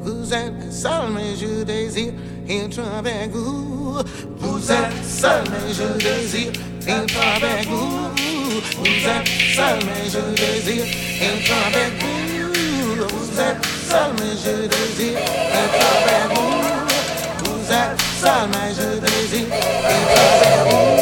in Trebek? Who's that Salome Judaisy in Trebek? Who's that Salome Judaisy in Trebek? Who's that Salome Judaisy in Trebek? Who's that Salome Judaisy in Trebek? Who's that Salome Judaisy in Trebek? Who's that Salman Judaisy? And Club Who's that Salman Judaisy? And Club Who's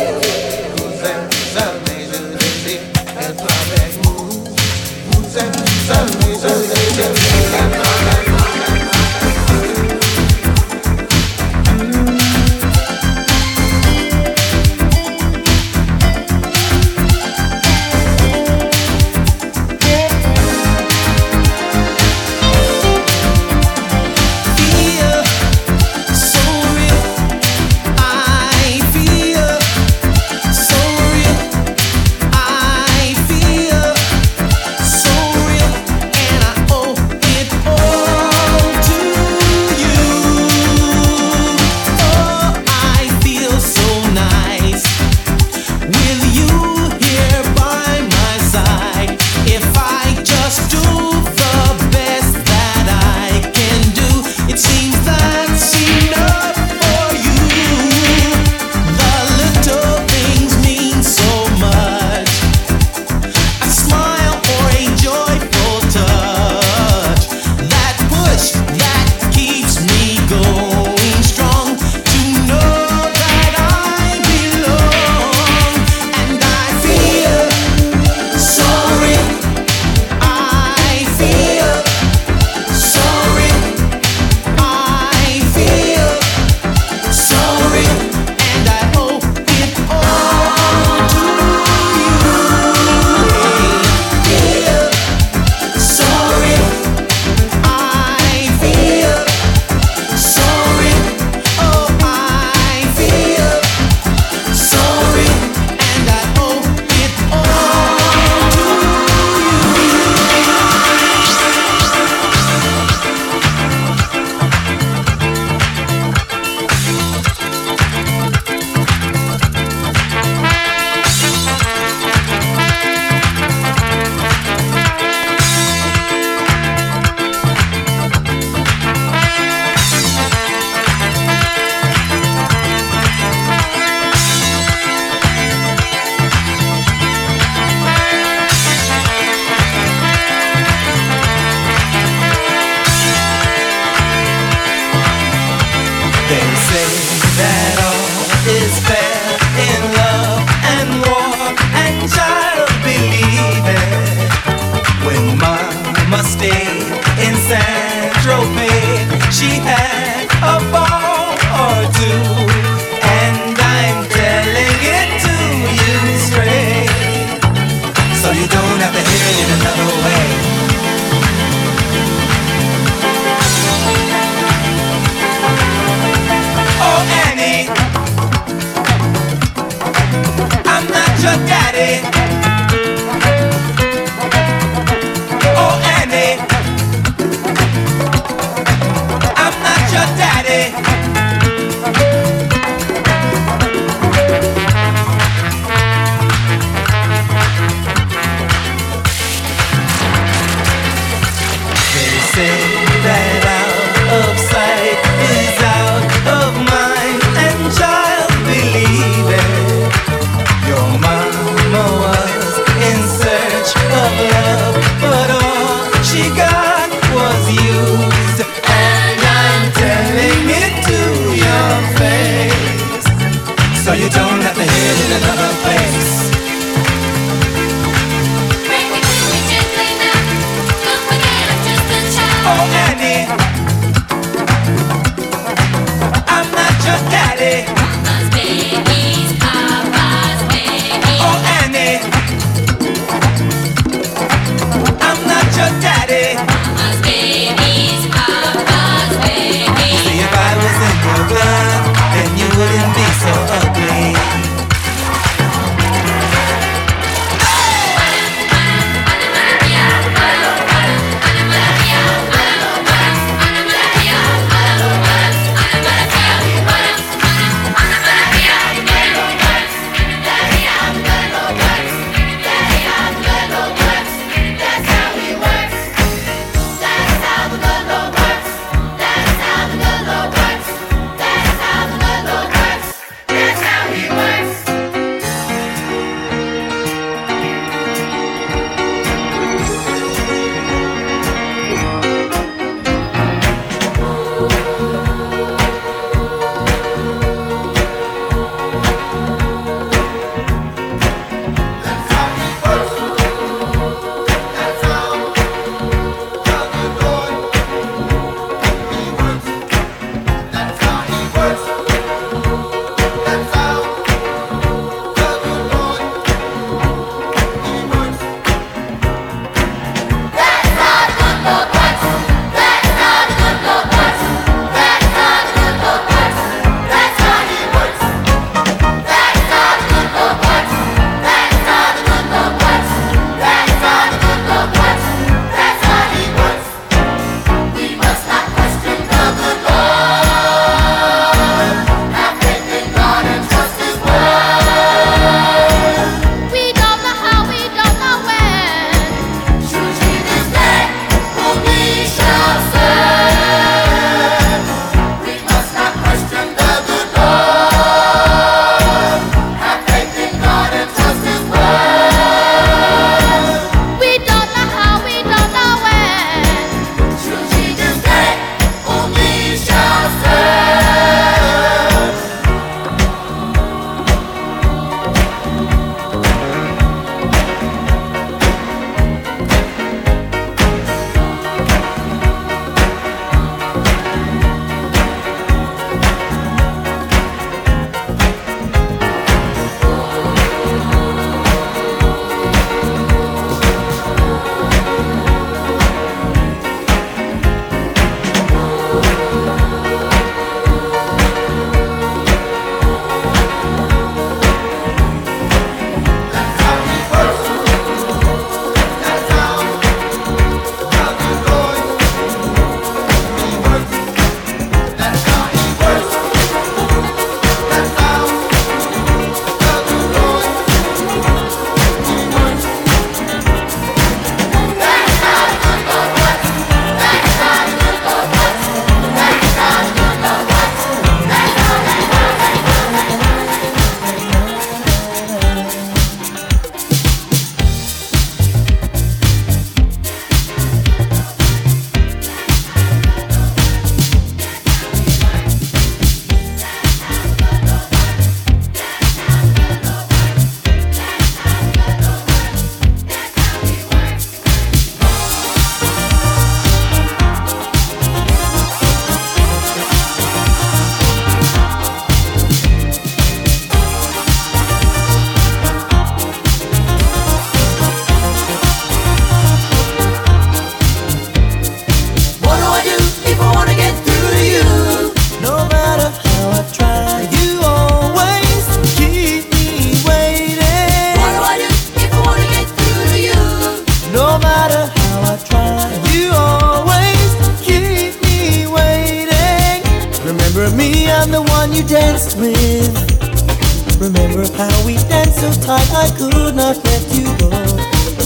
I could not let you go.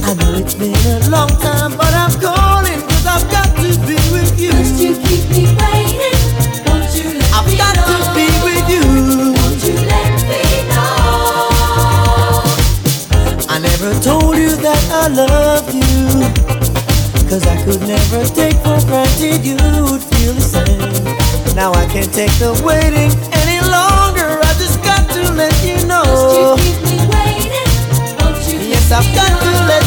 I know it's been a long time, but I'm calling cause I've got to be with you. Must you keep me waiting? Won't you let I've me got know? to be with you. Won't you let me know? I never told you that I love you. Cause I could never take for granted you would feel the same. Now I can't take the waiting any longer. I just got to let you know. I've got to let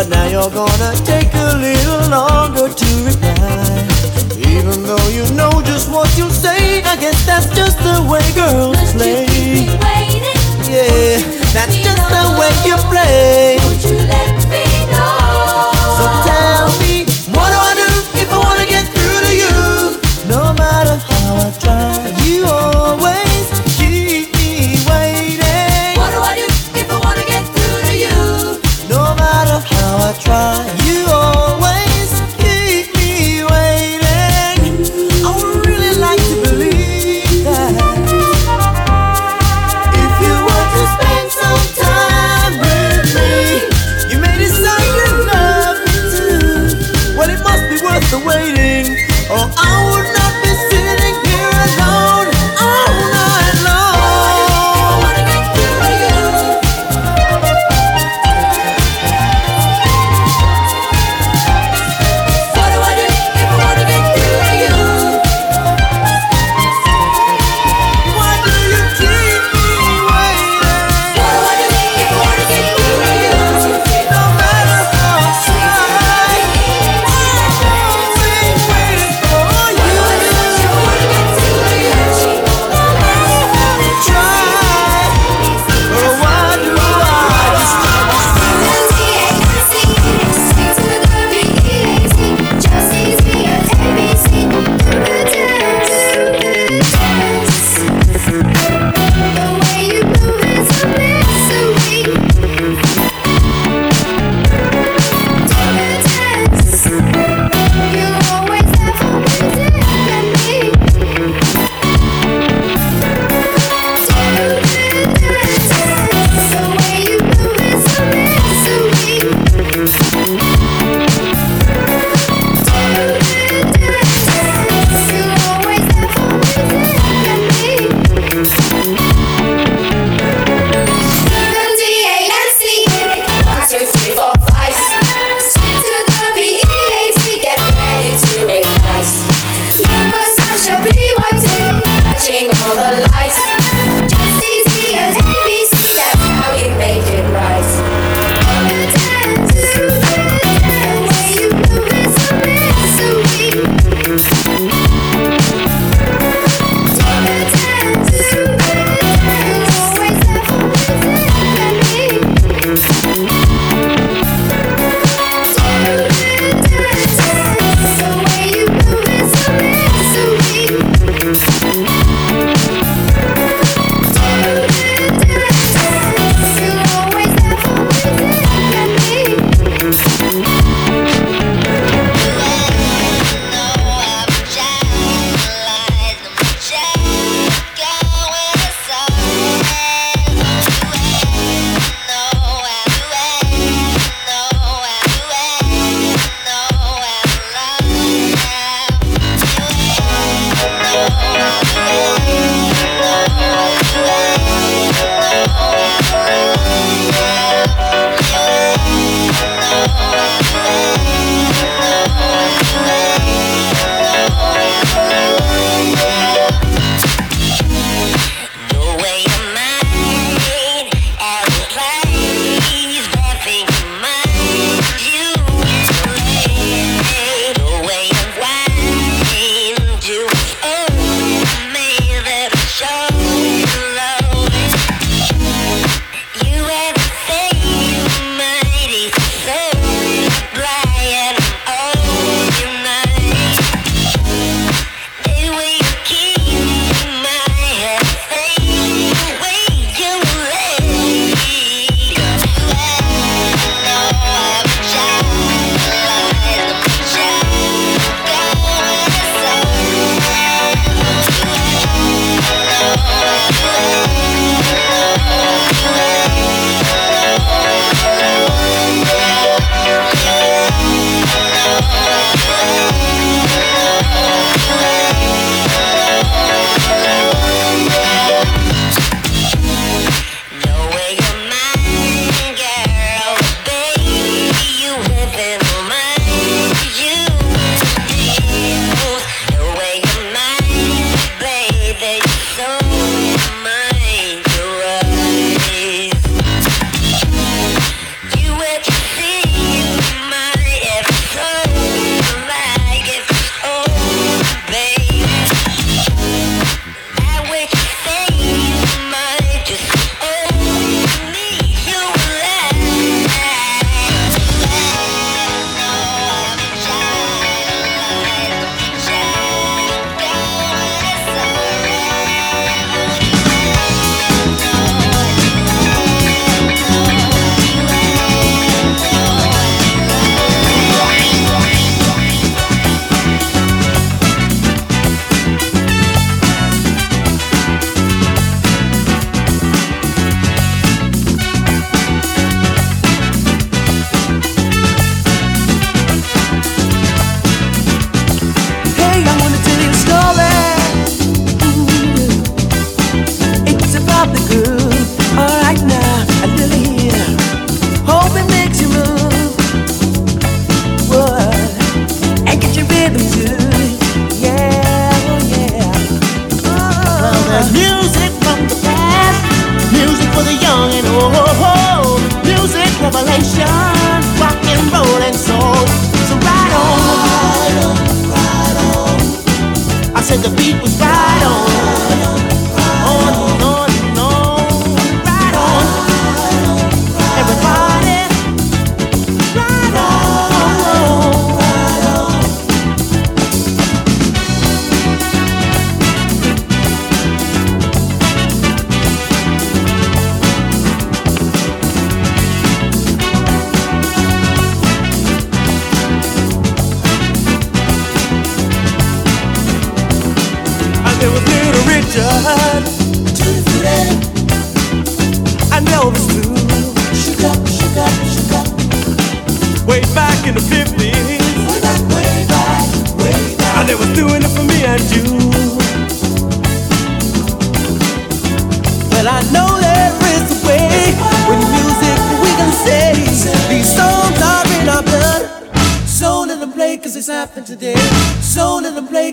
but now you're gonna take a little longer to reply. Even though you know just what you'll say, I guess that's just the way girls you play. keep me waiting? Yeah, that's just the way you play. Won't you let me know? So tell me, what do I do if I wanna get through to you? No matter how I try, you always fire.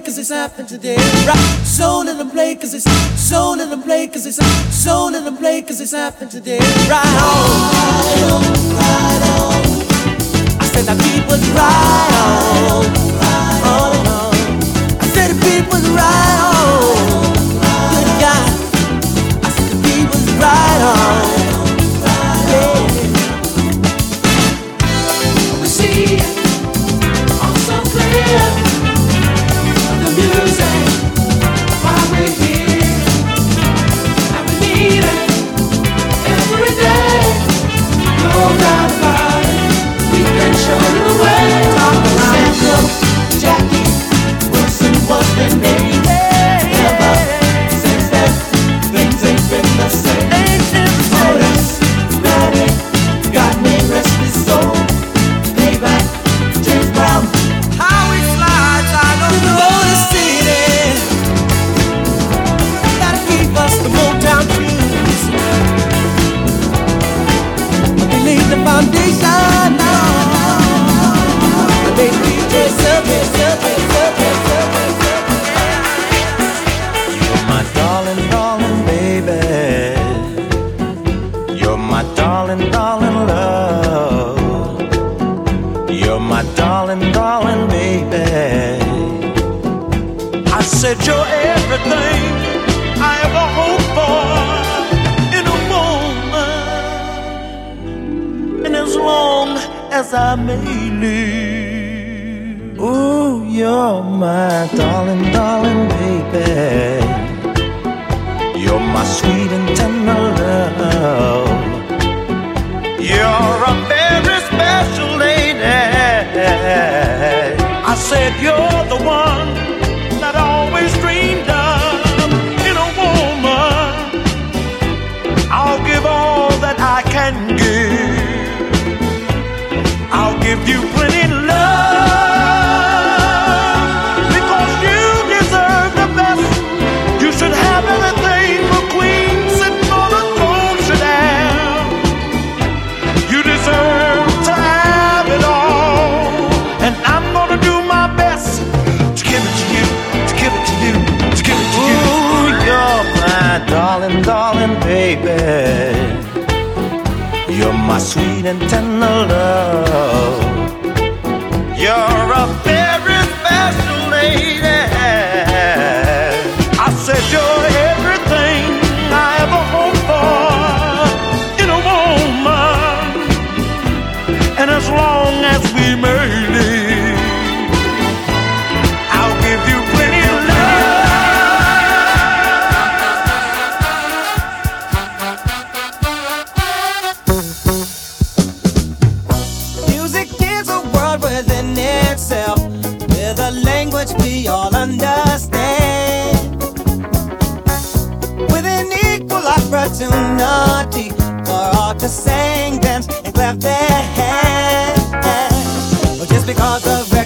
cause it's happened today. Rock soul in the play cause it's soul in the play cause it's soul in the play cause it's happened today. Right on, right on. I said that beat was right on, right on. I said the beat was right on. Good God, I said the beat was right on. everything I ever hoped for in a woman. And as long as I may live, ooh, you're my darling, darling baby. You're my sweet and tender love. You're a very special lady. I said you're the one and tender. Barbara for all to sing, dance, and clap their hands. Well, just because of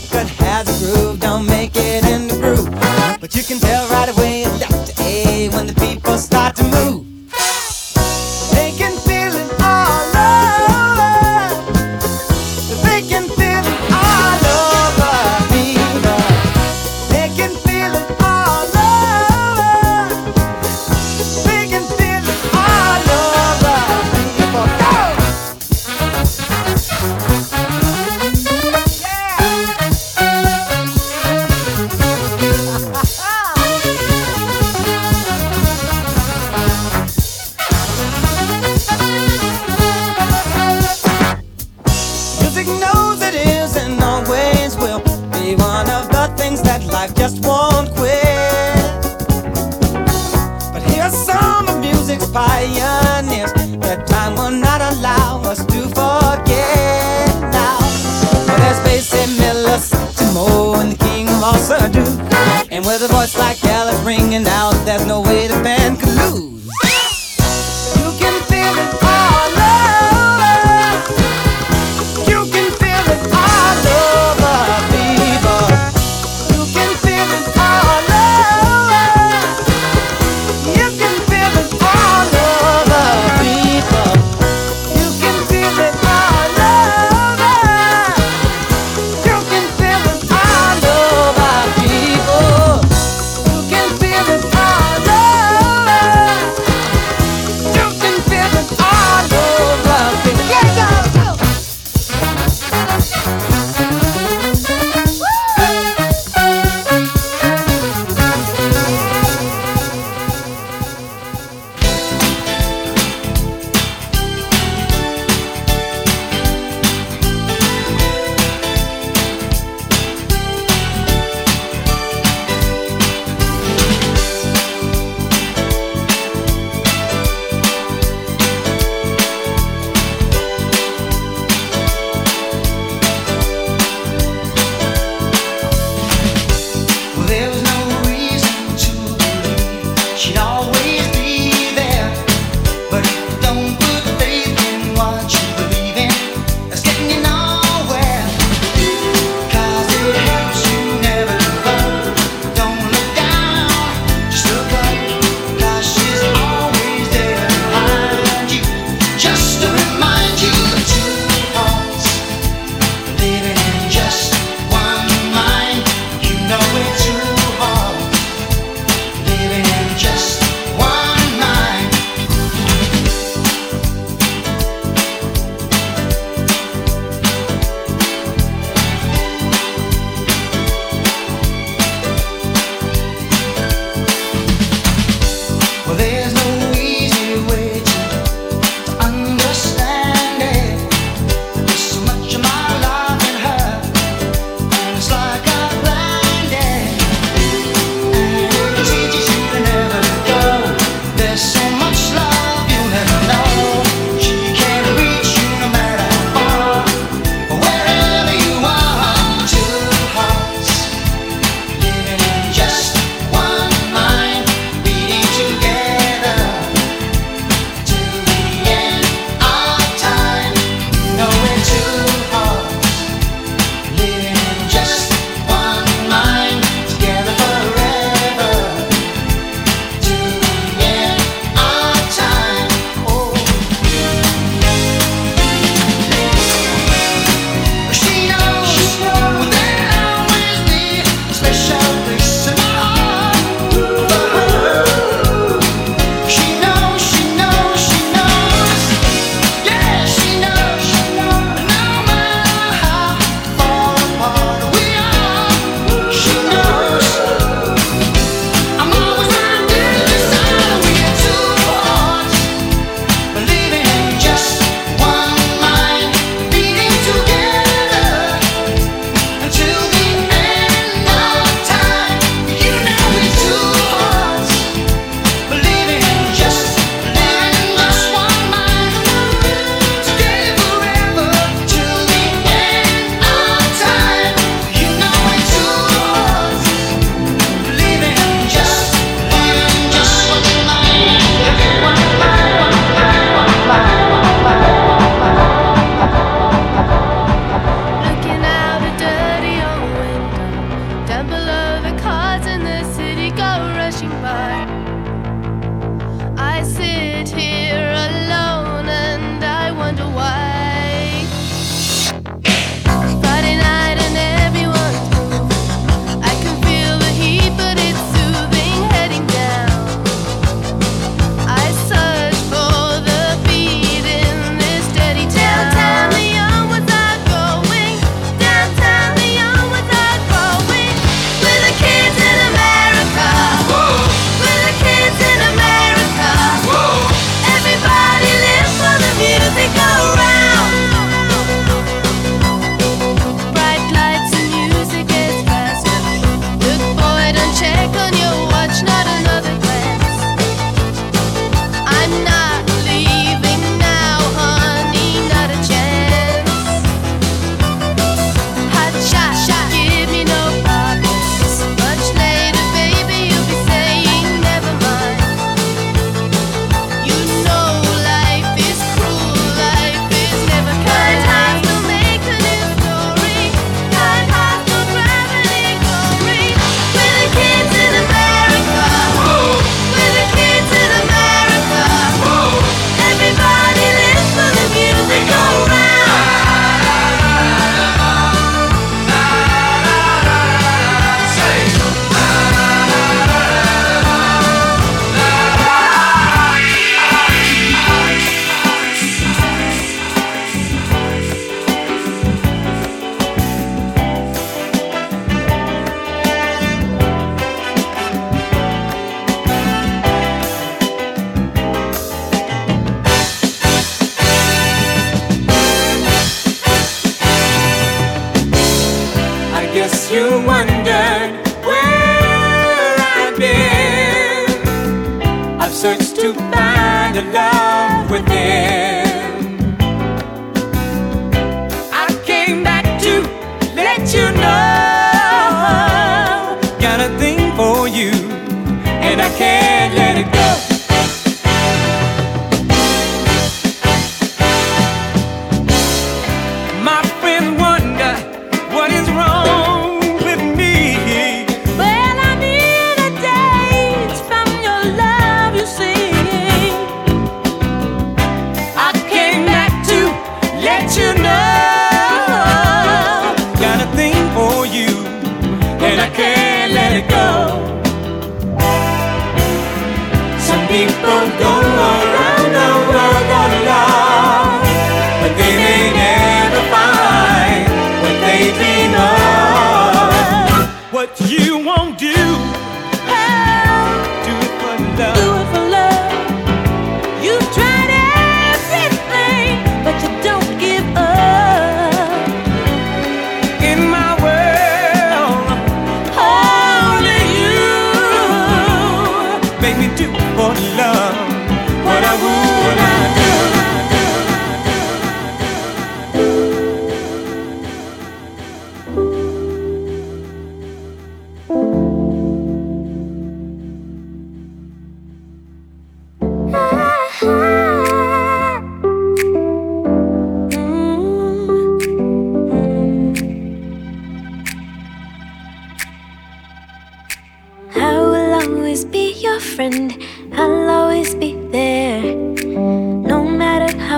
search to find a love within.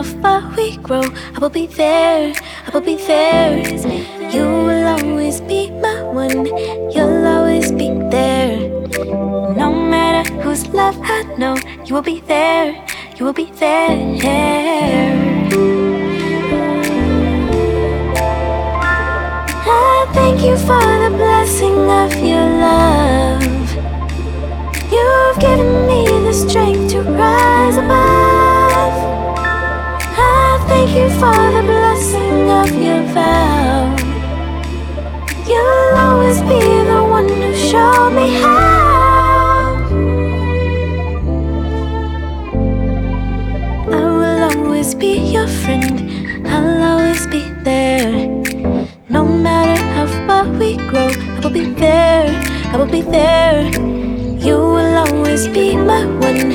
far we grow, I will be there, I will be there. You will always be my one, you'll always be there. No matter whose love I know, you will be there, you will be there. I thank you for the blessing of your love. You've given me the strength to rise above you for the blessing of your vow. You'll always be the one who showed me how. I will always be your friend, I'll always be there. No matter how far we grow, I will be there, I will be there. You will always be my one,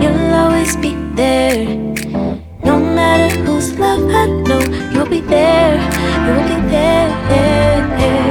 you'll always be there. No matter love, I know you'll be there, you'll be there. there.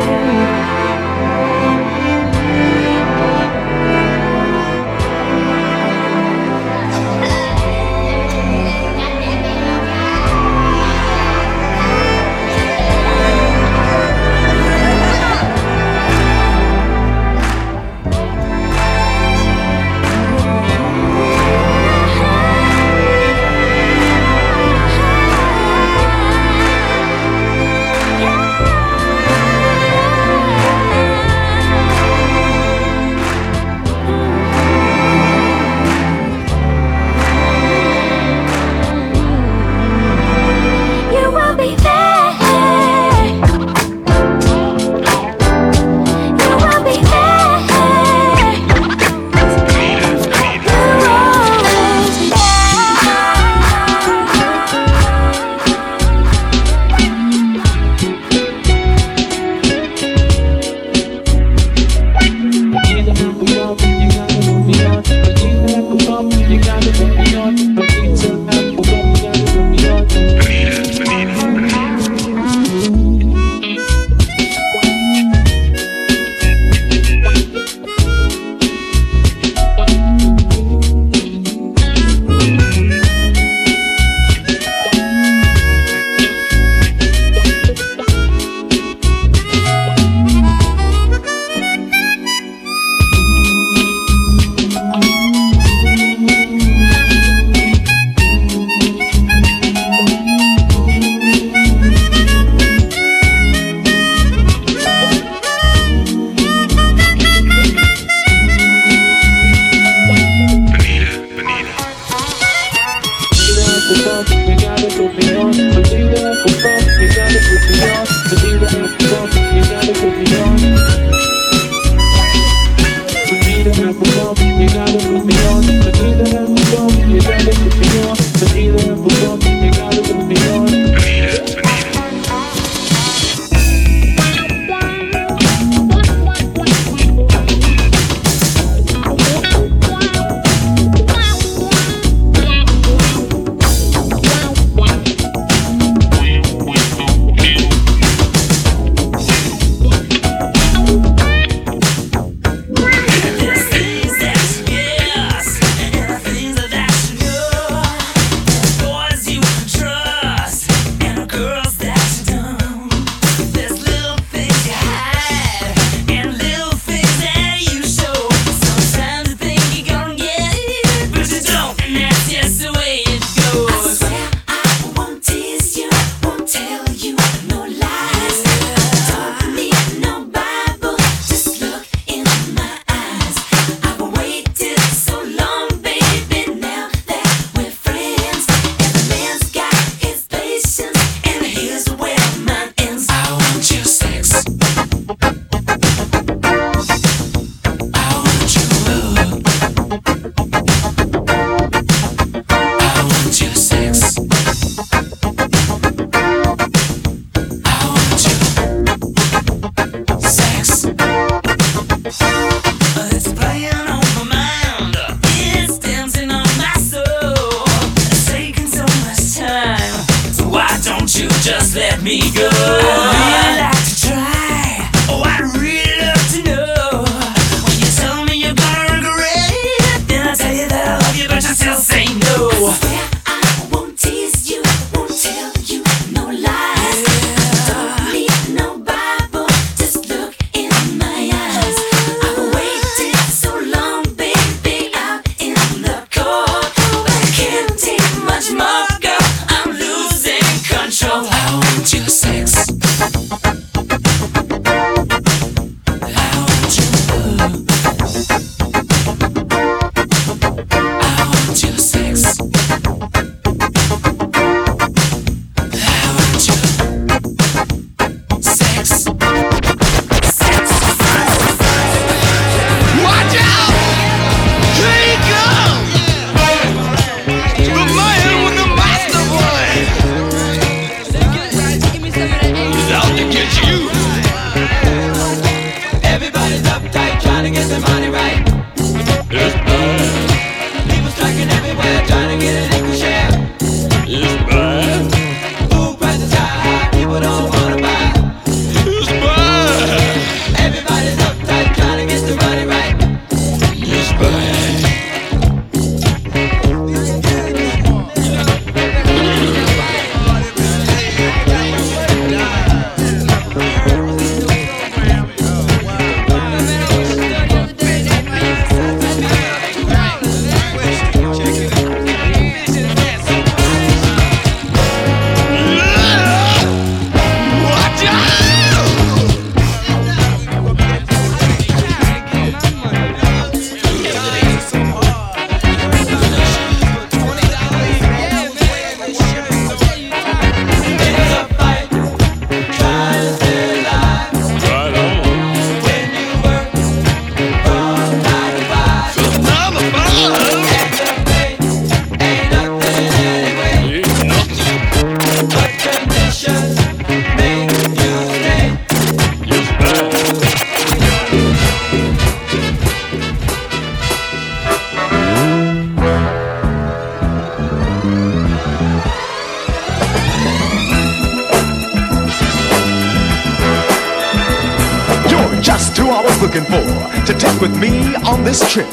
Looking for to take with me on this trip.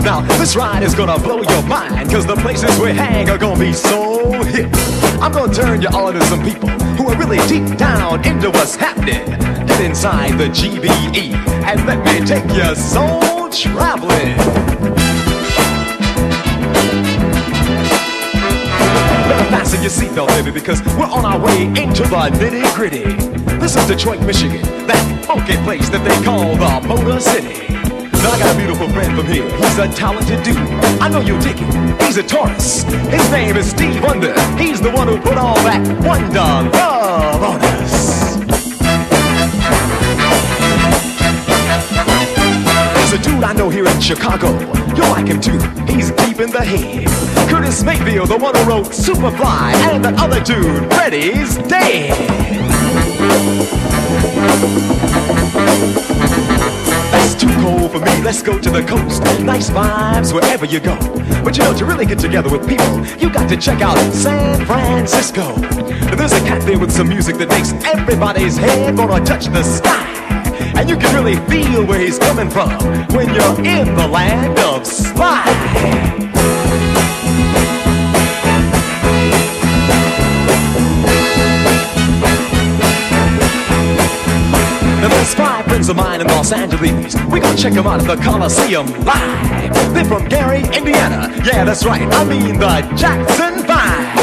Now, this ride is gonna blow your mind, cause the places we hang are gonna be so hip. I'm gonna turn you on to some people who are really deep down into what's happening. Get inside the GBE and let me take your soul traveling. Better fasten your seatbelt, baby, because we're on our way into the nitty gritty. This is Detroit, Michigan, that funky place that they call the Motor City. Now I got a beautiful friend from here. He's a talented dude. I know you'll dig him. He's a Taurus. His name is Steve Wonder. He's the one who put all that wonder love on us. There's a dude I know here in Chicago. You'll like him too. He's deep in the head. Curtis Mayfield, the one who wrote Superfly, and that other dude, Freddie's dead. That's too cold for me. Let's go to the coast. Nice vibes wherever you go. But you know, to really get together with people, you got to check out San Francisco. There's a cat there with some music that makes everybody's head wanna touch the sky. And you can really feel where he's coming from when you're in the land of slide. Five friends of mine in Los Angeles. We're gonna check them out at the Coliseum live. They're from Gary, Indiana. Yeah, that's right. I mean the Jackson Five.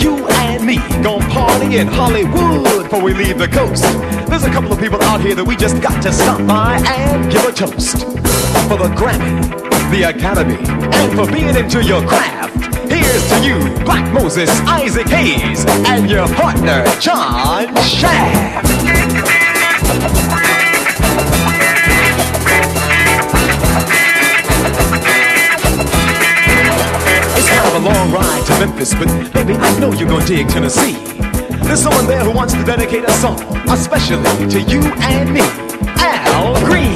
You and me gonna party in Hollywood before we leave the coast. There's a couple of people out here that we just got to stop by and give a toast. For the Grammy, the Academy, and for being into your craft. Here's to you, Black Moses, Isaac Hayes, and your partner, John Shaft. It's kind of a long ride to Memphis, but baby, I know you're gonna dig Tennessee. There's someone there who wants to dedicate a song, especially to you and me, Al Green.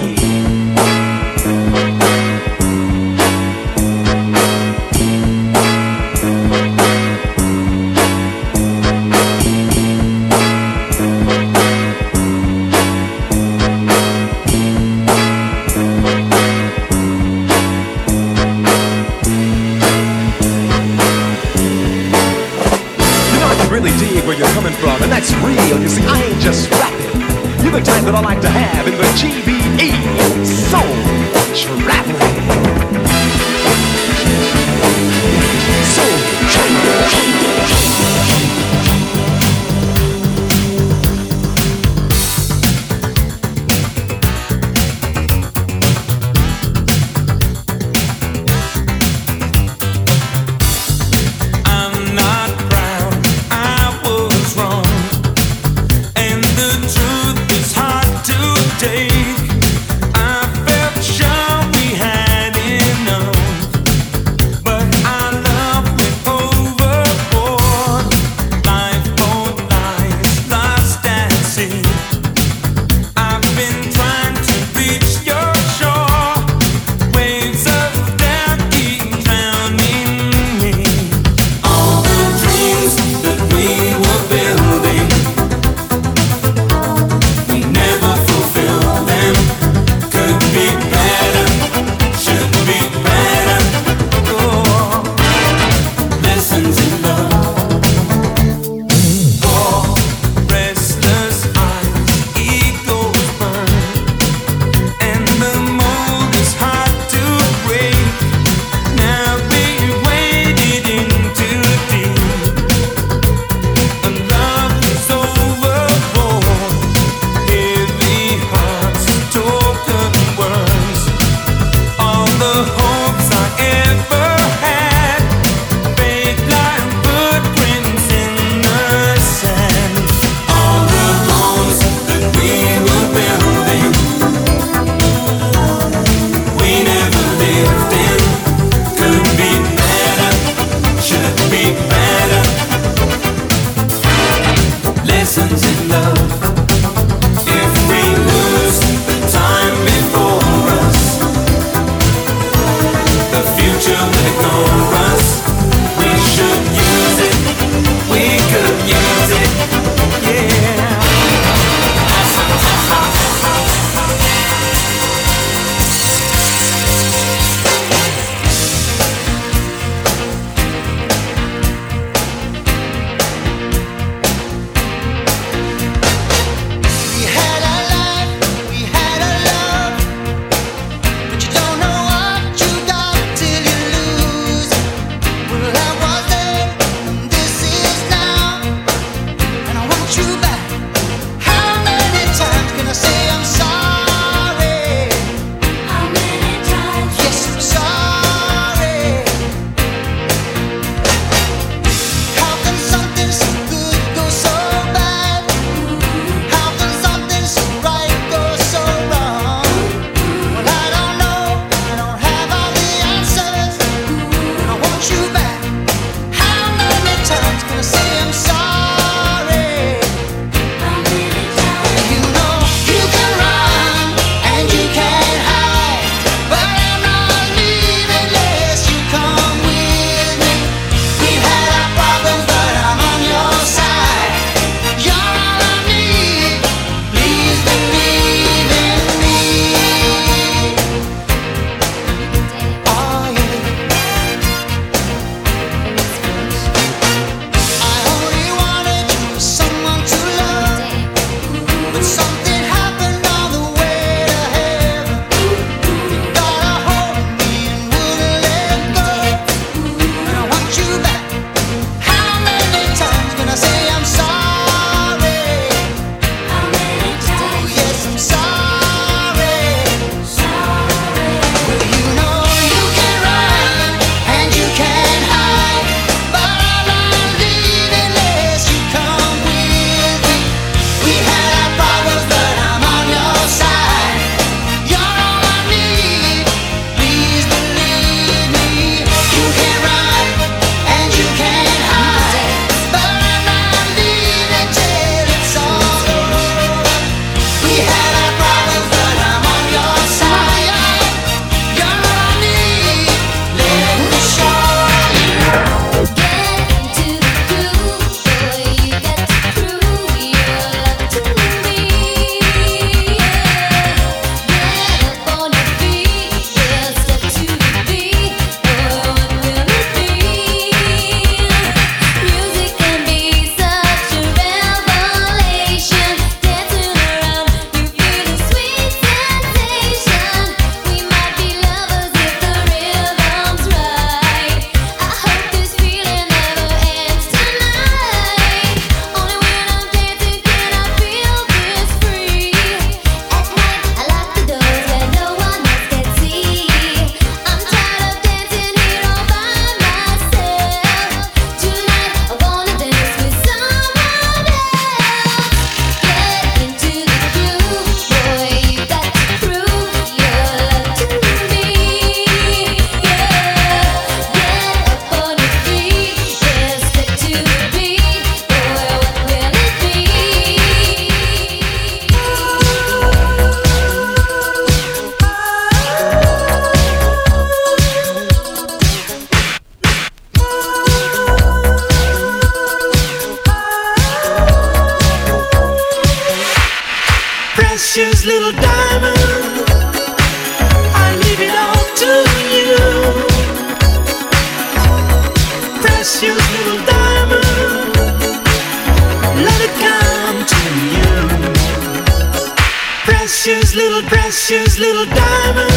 precious little, precious little diamond.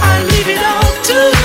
I leave it all to you.